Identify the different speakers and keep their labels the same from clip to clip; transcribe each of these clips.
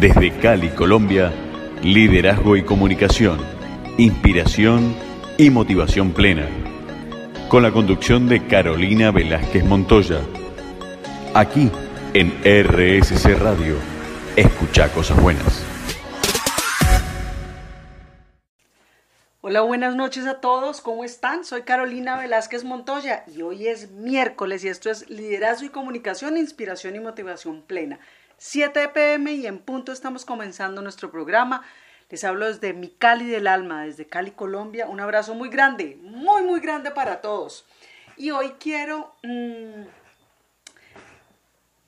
Speaker 1: Desde Cali, Colombia, liderazgo y comunicación, inspiración y motivación plena. Con la conducción de Carolina Velázquez Montoya. Aquí en RSC Radio. Escucha cosas buenas.
Speaker 2: Hola, buenas noches a todos. ¿Cómo están? Soy Carolina Velázquez Montoya y hoy es miércoles y esto es Liderazgo y Comunicación, Inspiración y Motivación Plena. 7 pm y en punto estamos comenzando nuestro programa. Les hablo desde mi Cali del alma, desde Cali, Colombia. Un abrazo muy grande, muy, muy grande para todos. Y hoy quiero... Mmm,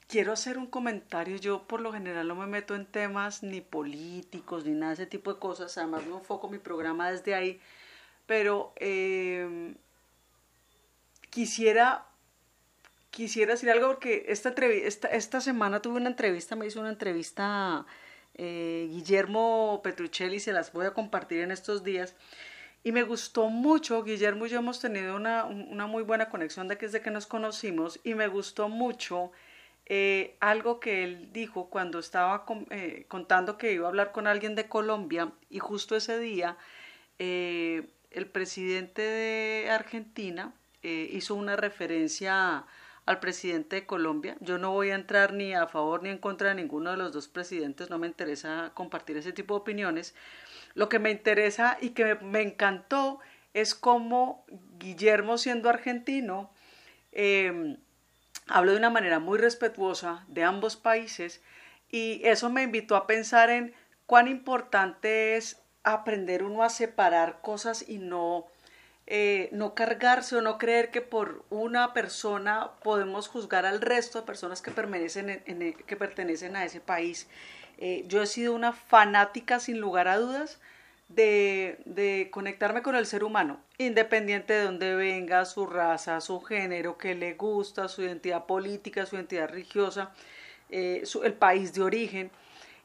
Speaker 2: quiero hacer un comentario. Yo por lo general no me meto en temas ni políticos ni nada de ese tipo de cosas. Además no enfoco mi programa desde ahí. Pero eh, quisiera, quisiera decir algo porque esta, esta, esta, semana tuve una entrevista, me hizo una entrevista eh, Guillermo Petruccelli, se las voy a compartir en estos días. Y me gustó mucho, Guillermo y yo hemos tenido una, una muy buena conexión de que desde que nos conocimos y me gustó mucho eh, algo que él dijo cuando estaba eh, contando que iba a hablar con alguien de Colombia y justo ese día el presidente de Argentina hizo una referencia al presidente de Colombia. Yo no voy a entrar ni a favor ni en contra de ninguno de los dos presidentes, no me interesa compartir ese tipo de opiniones. Lo que me interesa y que me, encantó es cómo Guillermo siendo argentino, Hablo de una manera muy respetuosa de ambos países y eso me invitó a pensar en cuán importante es aprender uno a separar cosas y no, eh, no cargarse o no creer que por una persona podemos juzgar al resto de personas que pertenecen, en, que pertenecen a ese país. Eh, yo he sido una fanática sin lugar a dudas de, conectarme con el ser humano, independiente de dónde venga, su raza, su género, qué le gusta, su identidad política, su identidad religiosa, eh, el país de origen.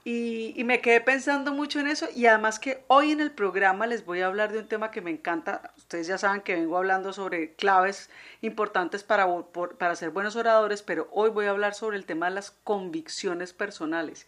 Speaker 2: Y, me quedé pensando mucho en eso y además que hoy en el programa les voy a hablar de un tema que me encanta. Ustedes ya saben que vengo hablando sobre claves importantes para, para ser buenos oradores, pero hoy voy a hablar sobre el tema de las convicciones personales.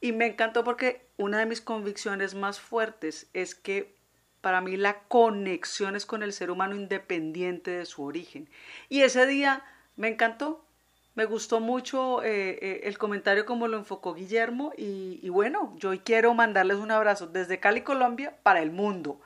Speaker 2: Y me encantó porque una de mis convicciones más fuertes es que para mí la conexión es con el ser humano independiente de su origen. Y ese día me encantó, me gustó mucho eh, eh, el comentario como lo enfocó Guillermo y, bueno, yo hoy quiero mandarles un abrazo desde Cali, Colombia, para el mundo,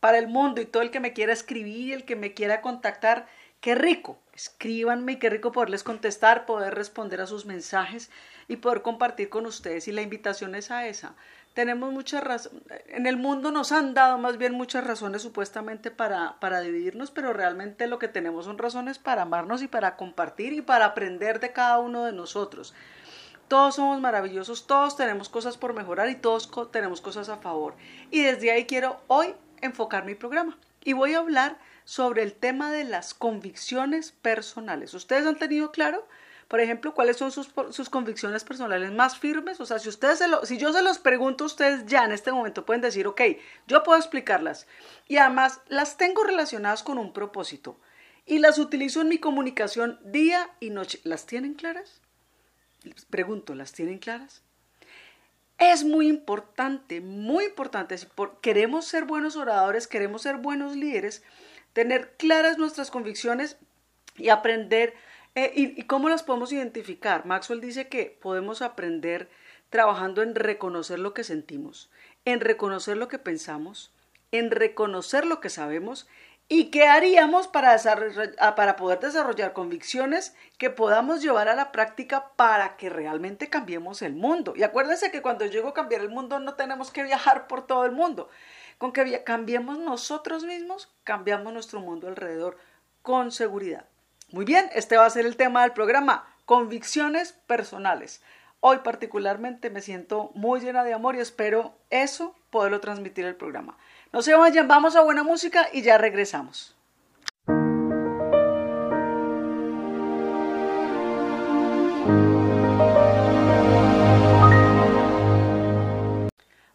Speaker 2: para el mundo y todo el que me quiera escribir, el que me quiera contactar, qué rico, escríbanme y qué rico poderles contestar, poder responder a sus mensajes y poder compartir con ustedes. Y la invitación es a esa. Tenemos muchas razones, en el mundo nos han dado más bien muchas razones supuestamente para, para dividirnos, pero realmente lo que tenemos son razones para amarnos y para compartir y para aprender de cada uno de nosotros. Todos somos maravillosos, todos tenemos cosas por mejorar y todos tenemos cosas a favor. Y desde ahí quiero hoy enfocar mi programa. Y voy a hablar sobre el tema de las convicciones personales. ¿Ustedes han tenido claro? Por ejemplo, ¿cuáles son sus, sus convicciones personales más firmes? O sea, si, ustedes si yo se los pregunto a ustedes ya en este momento, pueden decir, ok, yo puedo explicarlas. Y además las tengo relacionadas con un propósito. Y las utilizo en mi comunicación día y noche. ¿Las tienen claras? Pregunto, ¿las tienen claras? Es muy importante, muy importante. Si queremos ser buenos oradores, queremos ser buenos líderes, tener claras nuestras convicciones y aprender eh, y, cómo las podemos identificar? Maxwell dice que podemos aprender trabajando en reconocer lo que sentimos, en reconocer lo que pensamos, en reconocer lo que sabemos y qué haríamos para, ah, para poder desarrollar convicciones que podamos llevar a la práctica para que realmente cambiemos el mundo. Y acuérdense que cuando llego a cambiar el mundo no tenemos que viajar por todo el mundo. Con que cambiemos nosotros mismos, cambiamos nuestro mundo alrededor con seguridad. Muy bien, este va a ser el tema del programa, convicciones personales. Hoy particularmente me siento muy llena de amor y espero eso poderlo transmitir el programa. No se vayan, vamos a buena música y ya regresamos.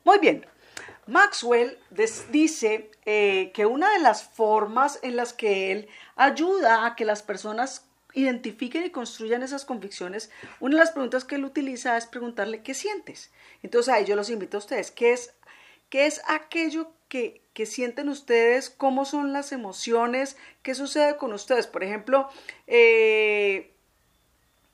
Speaker 2: Muy bien, Maxwell dice eh, que una de las formas en las que él ayuda a que las personas identifiquen y construyan esas convicciones, una de las preguntas que él utiliza es preguntarle qué sientes. Entonces ahí yo los invito a ustedes, ¿qué es, qué es aquello que, que sienten ustedes? ¿Cómo son las emociones? ¿Qué sucede con ustedes? Por ejemplo, eh,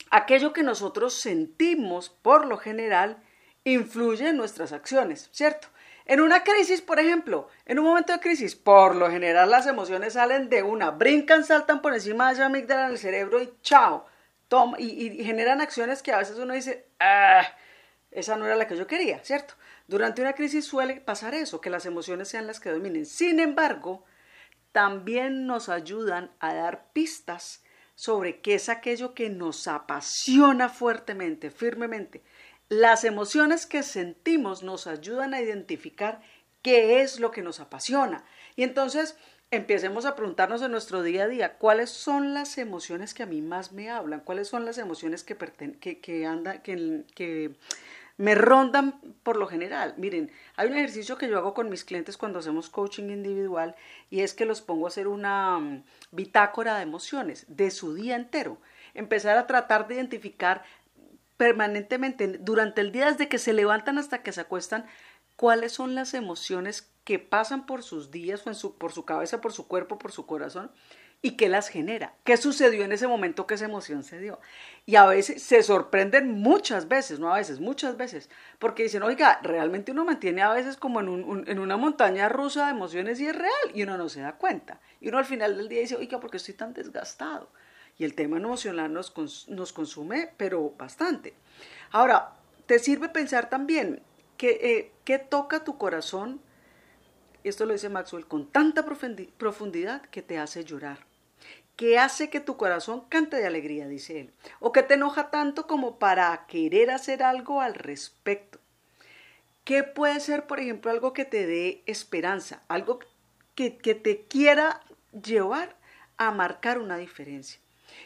Speaker 2: aquello que nosotros sentimos por lo general influye en nuestras acciones, ¿cierto? En una crisis, por ejemplo, en un momento de crisis, por lo general las emociones salen de una, brincan, saltan por encima de esa amígdala en el cerebro y chao, toma, y, generan acciones que a veces uno dice, ah, esa no era la que yo quería, ¿cierto? Durante una crisis suele pasar eso, que las emociones sean las que dominen. Sin embargo, también nos ayudan a dar pistas sobre qué es aquello que nos apasiona fuertemente, firmemente. Las emociones que sentimos nos ayudan a identificar qué es lo que nos apasiona. Y entonces empecemos a preguntarnos en nuestro día a día, ¿cuáles son las emociones que a mí más me hablan? ¿Cuáles son las emociones que, que, que, que me rondan por lo general. Miren, hay un ejercicio que yo hago con mis clientes cuando hacemos coaching individual y es que los pongo a hacer una mm, bitácora de emociones de su día entero. Empezar a tratar de identificar permanentemente durante el día desde que se levantan hasta que se acuestan cuáles son las emociones que pasan por sus días o en su, por su cabeza, por su cuerpo, por su corazón y qué las genera, qué sucedió en ese momento que esa emoción se dio. Y a veces se sorprenden muchas veces, no a veces, muchas veces, porque dicen, oiga, realmente uno mantiene a veces como en, un, en una montaña rusa de emociones y es real y uno no se da cuenta. Y uno al final del día dice, oiga, ¿por qué estoy tan desgastado? Y el tema emocional nos, nos consume, pero bastante. Ahora, te sirve pensar también que, eh, qué toca tu corazón, esto lo dice Maxwell, con tanta profundidad que te hace llorar. ¿Qué hace que tu corazón cante de alegría, dice él? ¿O que te enoja tanto como para querer hacer algo al respecto? ¿Qué puede ser, por ejemplo, algo que te dé esperanza? Algo que, que te quiera llevar a marcar una diferencia.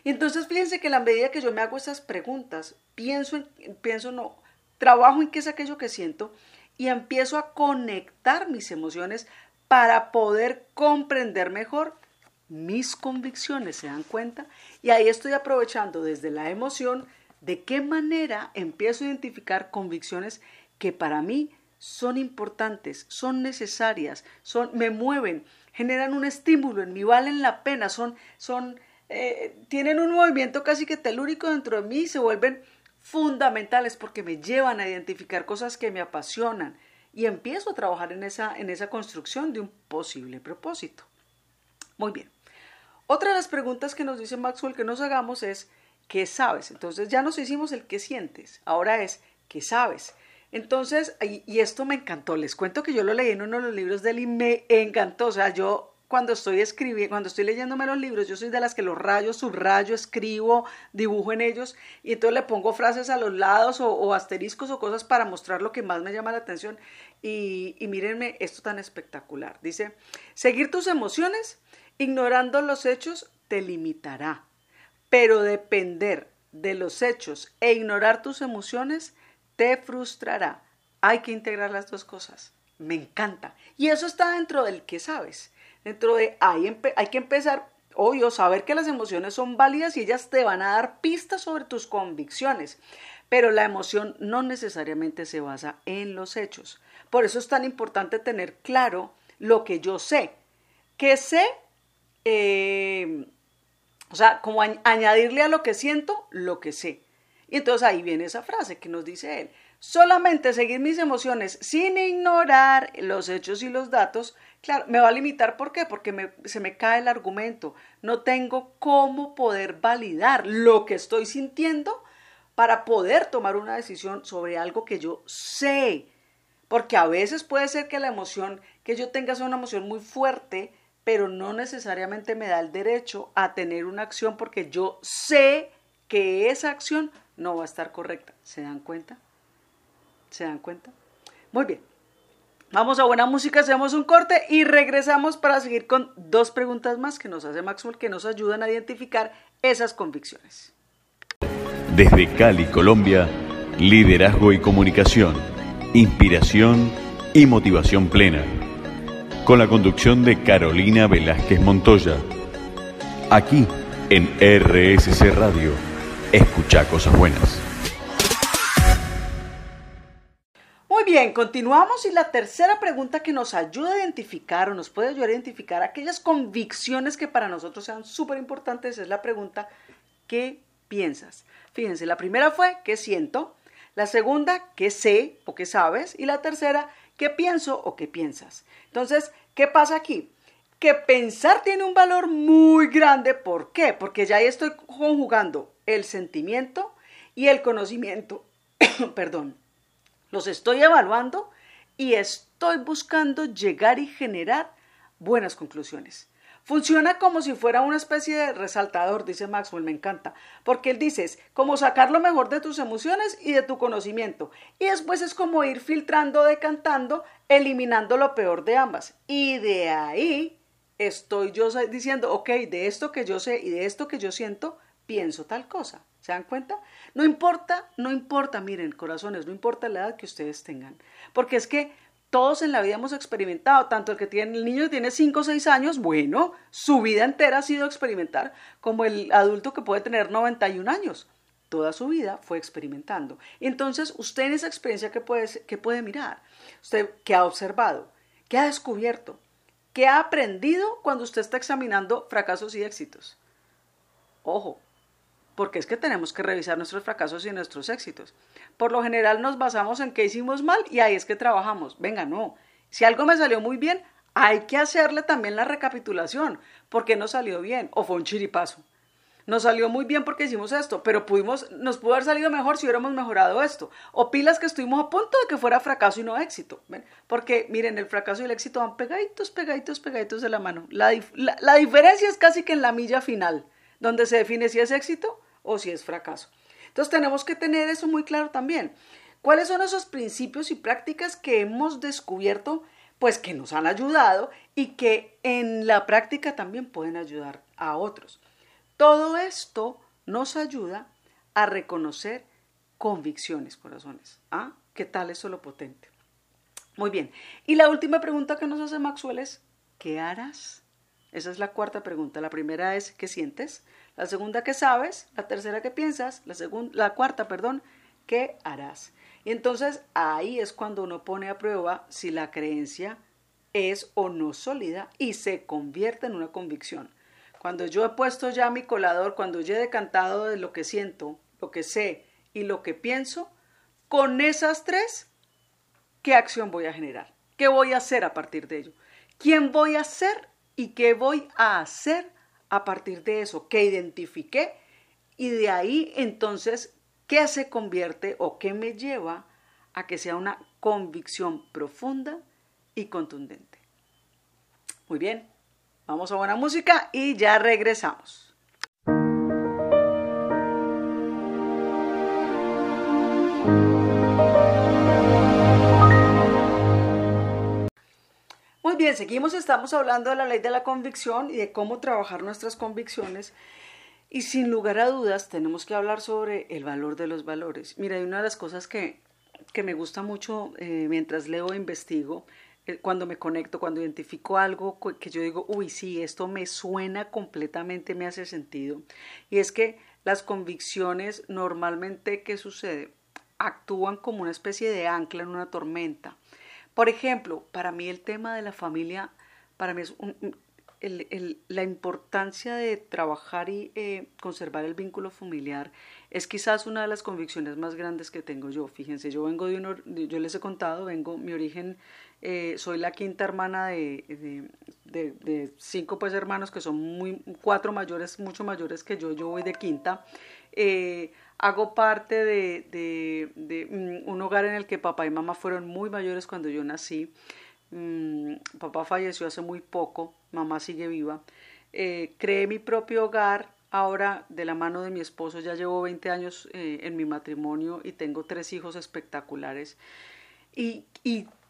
Speaker 2: Y entonces fíjense que a la medida que yo me hago esas preguntas, pienso, en, pienso no, trabajo en qué es aquello que siento y empiezo a conectar mis emociones para poder comprender mejor mis convicciones, ¿se dan cuenta? Y ahí estoy aprovechando desde la emoción de qué manera empiezo a identificar convicciones que para mí son importantes, son necesarias, son, me mueven, generan un estímulo en mí, valen la pena, son, son eh, tienen un movimiento casi que telúrico dentro de mí y se vuelven fundamentales porque me llevan a identificar cosas que me apasionan y empiezo a trabajar en esa, en esa construcción de un posible propósito. Muy bien. Otra de las preguntas que nos dice Maxwell que nos hagamos es, ¿qué sabes? Entonces ya nos hicimos el qué sientes. Ahora es, ¿qué sabes? Entonces, y, y esto me encantó. Les cuento que yo lo leí en uno de los libros de él y me encantó. O sea, yo cuando estoy escribiendo, cuando estoy leyéndome los libros, yo soy de las que los rayo, subrayo, escribo, dibujo en ellos y entonces le pongo frases a los lados o, asteriscos o cosas para mostrar lo que más me llama la atención. Y, y mírenme esto tan espectacular. Dice, seguir tus emociones ignorando los hechos te limitará, pero depender de los hechos e ignorar tus emociones te frustrará. Hay que integrar las dos cosas. Me encanta. Y eso está dentro del que sabes dentro de ahí hay que empezar, obvio, saber que las emociones son válidas y ellas te van a dar pistas sobre tus convicciones, pero la emoción no necesariamente se basa en los hechos. Por eso es tan importante tener claro lo que yo sé. Que sé, eh, o sea, como añadirle a lo que siento lo que sé. Y entonces ahí viene esa frase que nos dice él. Solamente seguir mis emociones sin ignorar los hechos y los datos Claro, me va a limitar, ¿por qué? Porque se me cae el argumento. No tengo cómo poder validar lo que estoy sintiendo para poder tomar una decisión sobre algo que yo sé. Porque a veces puede ser que la emoción que yo tenga sea una emoción muy fuerte, pero no necesariamente me da el derecho a tener una acción porque yo sé que esa acción no va a estar correcta. ¿Se dan cuenta? ¿Se dan cuenta? Muy bien. Vamos a buena música, hacemos un corte y regresamos para seguir con dos preguntas más que nos hace Maxwell que nos ayudan a identificar esas convicciones.
Speaker 1: Desde Cali, Colombia, liderazgo y comunicación, inspiración y motivación plena. Con la conducción de Carolina Velázquez Montoya. Aquí En RSC Radio, escucha cosas buenas.
Speaker 2: Bien, continuamos y la tercera pregunta que nos ayuda a identificar o nos puede ayudar a identificar aquellas convicciones que para nosotros sean súper importantes es la pregunta ¿qué piensas? Fíjense, la primera fue ¿qué siento? La segunda, ¿qué sé o qué sabes? Y la tercera, ¿qué pienso o qué piensas? Entonces, ¿qué pasa aquí? Que pensar tiene un valor muy grande. ¿Por qué? Porque ya ahí estoy conjugando el sentimiento y el conocimiento. Perdón. Los estoy evaluando y estoy buscando llegar y generar buenas conclusiones. Funciona como si fuera una especie de resaltador, dice Maxwell, me encanta, porque él dice, es como sacar lo mejor de tus emociones y de tu conocimiento, y después es como ir filtrando, decantando, eliminando lo peor de ambas. Y de ahí estoy yo diciendo, ok, de esto que yo sé y de esto que yo siento, pienso tal cosa. ¿Se dan cuenta? No importa, no importa, miren, corazones, no importa la edad que ustedes tengan, porque es que todos en la vida hemos experimentado, tanto el que tiene el niño que tiene 5 o 6 años, bueno, su vida entera ha sido experimentar, como el adulto que puede tener 91 años. Toda su vida fue experimentando. Entonces, usted en esa experiencia, ¿qué puede, puede mirar? Usted, ¿qué ha observado? ¿Qué ha descubierto? ¿Qué ha aprendido cuando usted está examinando fracasos y éxitos? Ojo, porque es que tenemos que revisar nuestros fracasos y nuestros éxitos. Por lo general nos basamos en qué hicimos mal y ahí es que trabajamos. Venga, no. Si algo me salió muy bien, hay que hacerle también la recapitulación. ¿Por qué no salió bien? O fue un chiripazo. Nos salió muy bien porque hicimos esto, pero pudimos, nos pudo haber salido mejor si hubiéramos mejorado esto. O pilas que estuvimos a punto de que fuera fracaso y no éxito. Porque miren, el fracaso y el éxito van pegaditos, pegaditos, pegaditos de la mano. La, la diferencia es casi que en la milla final, donde se define si es éxito o si es fracaso. Entonces tenemos que tener eso muy claro también. ¿Cuáles son esos principios y prácticas que hemos descubierto, pues que nos han ayudado y que en la práctica también pueden ayudar a otros? Todo esto nos ayuda a reconocer convicciones, corazones. ¿Ah? ¿Qué tal eso lo potente? Muy bien. Y la última pregunta que nos hace Maxwell es, ¿qué harás? Esa es la cuarta pregunta. La primera es, ¿qué sientes? La segunda, ¿qué sabes? La tercera, ¿qué piensas? La, la cuarta, perdón, ¿qué harás? Y entonces ahí es cuando uno pone a prueba si la creencia es o no sólida y se convierte en una convicción. Cuando yo he puesto ya mi colador, cuando yo he decantado de lo que siento, lo que sé y lo que pienso, con esas tres, ¿qué acción voy a generar? ¿Qué voy a hacer a partir de ello? ¿Quién voy a ser y qué voy a hacer a partir de eso que identifiqué y de ahí entonces qué se convierte o qué me lleva a que sea una convicción profunda y contundente. Muy bien, vamos a buena música y ya regresamos. Bien, seguimos, estamos hablando de la ley de la convicción y de cómo trabajar nuestras convicciones. Y sin lugar a dudas tenemos que hablar sobre el valor de los valores. Mira, hay una de las cosas que, que me gusta mucho eh, mientras leo e investigo, eh, cuando me conecto, cuando identifico algo que yo digo, uy, sí, esto me suena completamente, me hace sentido. Y es que las convicciones normalmente, ¿qué sucede? Actúan como una especie de ancla en una tormenta. Por ejemplo, para mí el tema de la familia, para mí es la importancia de trabajar y eh, conservar el vínculo familiar es quizás una de las convicciones más grandes que tengo yo. Fíjense, yo vengo de uno, yo les he contado, vengo, mi origen, eh, soy la quinta hermana de, de, cinco pues hermanos que son muy, cuatro mayores, mucho mayores que yo, yo voy de quinta. Eh, hago parte de, mm, un hogar en el que papá y mamá fueron muy mayores cuando yo nací. Mm, papá falleció hace muy poco, mamá sigue viva. Eh, creé mi propio hogar ahora de la mano de mi esposo. Ya llevo 20 años eh, en mi matrimonio y tengo tres hijos espectaculares. Y,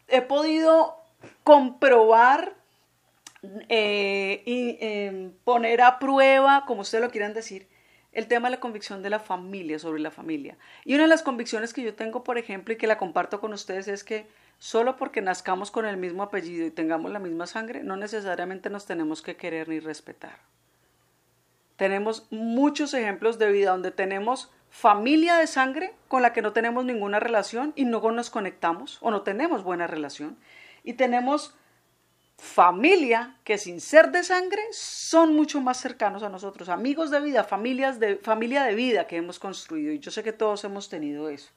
Speaker 2: he podido comprobar eh, y em, poner a prueba, como ustedes lo quieran decir, el tema de la convicción de la familia, sobre la familia. Y una de las convicciones que yo tengo, por ejemplo, y que la comparto con ustedes, es que solo porque nazcamos con el mismo apellido y tengamos la misma sangre, no necesariamente nos tenemos que querer ni respetar. Tenemos muchos ejemplos de vida donde tenemos familia de sangre con la que no tenemos ninguna relación y no nos conectamos o no tenemos buena relación. Y tenemos familia que sin ser de sangre son mucho más cercanos a nosotros, amigos de vida, familias de, familia de vida que hemos construido. Y yo sé que todos hemos tenido eso.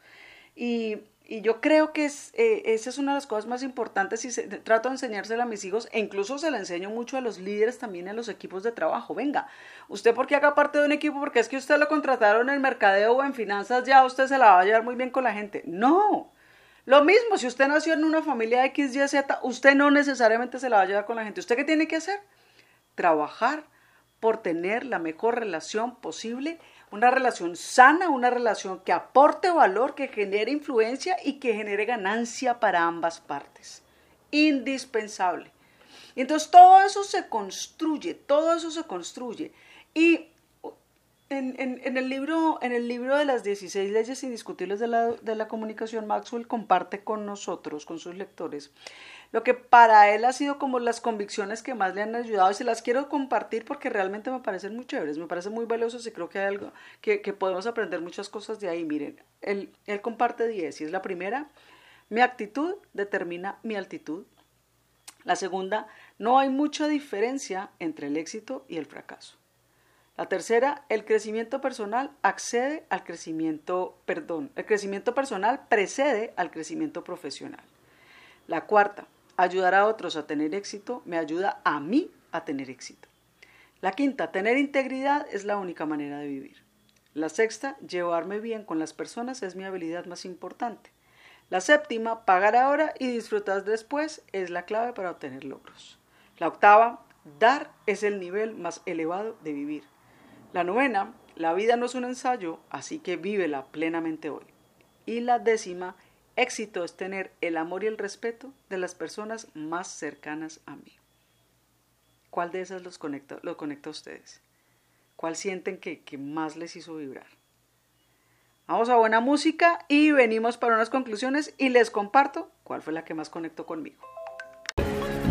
Speaker 2: Y y yo creo que es, eh, esa es una de las cosas más importantes y trato de enseñársela a mis hijos e incluso se la enseño mucho a los líderes también en los equipos de trabajo. Venga, usted porque haga parte de un equipo, porque es que usted lo contrataron en mercadeo o en finanzas, ya usted se la va a llevar muy bien con la gente. No. Lo mismo, si usted nació en una familia X, Y, Z, usted no necesariamente se la va a llevar con la gente. ¿Usted qué tiene que hacer? Trabajar por tener la mejor relación posible una relación sana, una relación que aporte valor, que genere influencia y que genere ganancia para ambas partes. Indispensable. Entonces todo eso se construye, todo eso se construye. Y en, el, libro, en el libro de las 16 leyes indiscutibles de la, de la comunicación, Maxwell comparte con nosotros, con sus lectores, lo que para él ha sido como las convicciones que más le han ayudado y se las quiero compartir porque realmente me parecen muy chéveres, me parecen muy valiosos y creo que hay algo que, podemos aprender muchas cosas de ahí. Miren, él, él comparte 10 y es la primera, mi actitud determina mi altitud. La segunda, no hay mucha diferencia entre el éxito y el fracaso. La tercera, el crecimiento personal accede al crecimiento, perdón, el crecimiento personal precede al crecimiento profesional. La cuarta, ayudar a otros a tener éxito me ayuda a mí a tener éxito. La quinta, tener integridad es la única manera de vivir. La sexta, llevarme bien con las personas es mi habilidad más importante. La séptima, pagar ahora y disfrutar después es la clave para obtener logros. La octava, dar es el nivel más elevado de vivir. La novena, la vida no es un ensayo, así que vívela plenamente hoy. Y la décima, Éxito es tener el amor y el respeto de las personas más cercanas a mí. ¿Cuál de esas los conecta, lo conecta a ustedes? ¿Cuál sienten que, que más les hizo vibrar? Vamos a buena música y venimos para unas conclusiones y les comparto cuál fue la que más conectó conmigo.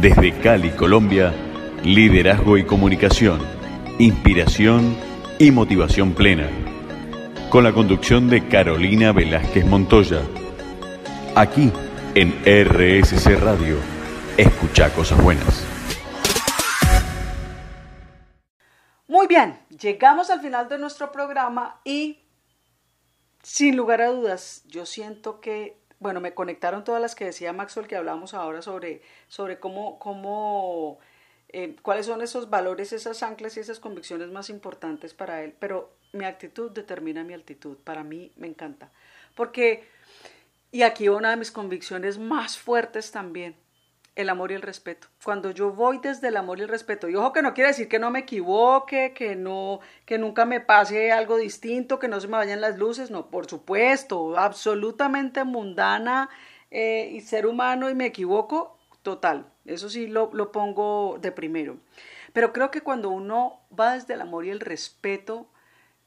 Speaker 1: Desde Cali, Colombia, liderazgo y comunicación, inspiración y motivación plena. Con la conducción de Carolina Velázquez Montoya Aquí en RSC Radio. Escucha cosas buenas.
Speaker 2: Muy bien, llegamos al final de nuestro programa y sin lugar a dudas, yo siento que, bueno, me conectaron todas las que decía Maxwell que hablamos ahora sobre, sobre cómo, cómo eh, cuáles son esos valores, esas anclas y esas convicciones más importantes para él, pero mi actitud determina mi altitud. Para mí me encanta, porque y aquí una de mis convicciones más fuertes también, el amor y el respeto. Cuando yo voy desde el amor y el respeto, y ojo que no quiere decir que no me equivoque, que no, que nunca me pase algo distinto, que no se me vayan las luces, no, por supuesto, absolutamente mundana eh, y ser humano y me equivoco, total, eso sí lo, lo pongo de primero. Pero creo que cuando uno va desde el amor y el respeto,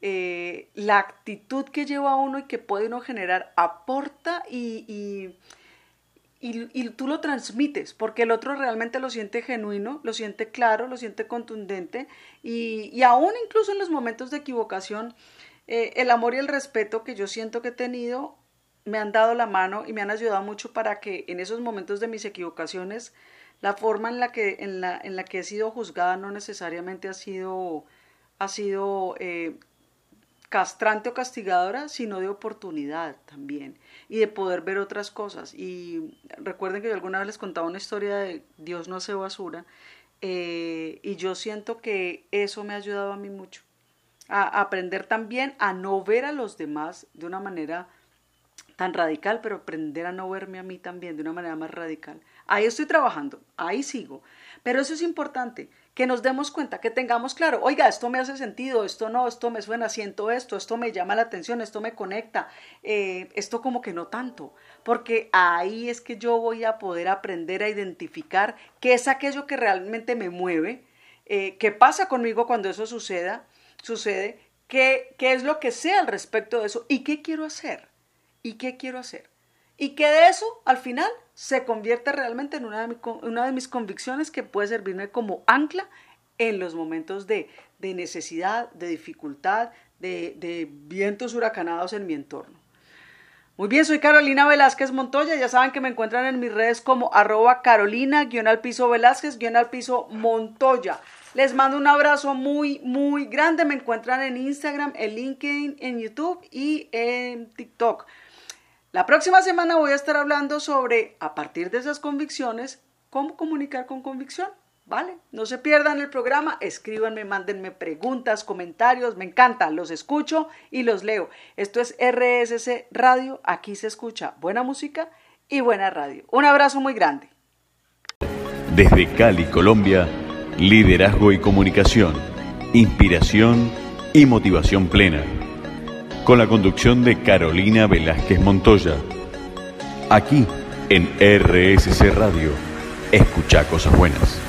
Speaker 2: eh, la actitud que lleva uno y que puede uno generar aporta y, y, y, tú lo transmites, porque el otro realmente lo siente genuino, lo siente claro, lo siente contundente y, aún incluso en los momentos de equivocación, eh, el amor y el respeto que yo siento que he tenido me han dado la mano y me han ayudado mucho para que en esos momentos de mis equivocaciones la forma en la que, en la, en la que he sido juzgada no necesariamente ha sido, ha sido eh, castrante o castigadora, sino de oportunidad también y de poder ver otras cosas. Y recuerden que yo alguna vez les contaba una historia de Dios no hace basura eh, y yo siento que eso me ha ayudado a mí mucho, a aprender también a no ver a los demás de una manera tan radical, pero aprender a no verme a mí también de una manera más radical. Ahí estoy trabajando, ahí sigo. Pero eso es importante, que nos demos cuenta, que tengamos claro, oiga, esto me hace sentido, esto no, esto me suena, siento esto, esto me llama la atención, esto me conecta, eh, esto como que no tanto, porque ahí es que yo voy a poder aprender a identificar qué es aquello que realmente me mueve, eh, qué pasa conmigo cuando eso suceda, sucede, qué, qué es lo que sé al respecto de eso y qué quiero hacer, y qué quiero hacer. Y que de eso, al final, se convierte realmente en una de, una de mis convicciones que puede servirme como ancla en los momentos de de necesidad, de dificultad, de, vientos huracanados en mi entorno. Muy bien, soy Carolina Velázquez Montoya. Ya saben que me encuentran en mis redes como arroba Carolina, guion al piso Velázquez, guion al piso Montoya. Les mando un abrazo muy, muy grande. Me encuentran en Instagram, en LinkedIn, en YouTube y en TikTok. La próxima semana voy a estar hablando sobre, a partir de esas convicciones, cómo comunicar con convicción. ¿Vale? No se pierdan el programa, escríbanme, mándenme preguntas, comentarios, me encanta, los escucho y los leo. Esto es RSC Radio, aquí se escucha buena música y buena radio. Un abrazo muy grande.
Speaker 1: Desde Cali, Colombia, liderazgo y comunicación, inspiración y motivación plena. Con la conducción de Carolina Velázquez Montoya. Aquí en RSC Radio. Escucha cosas buenas.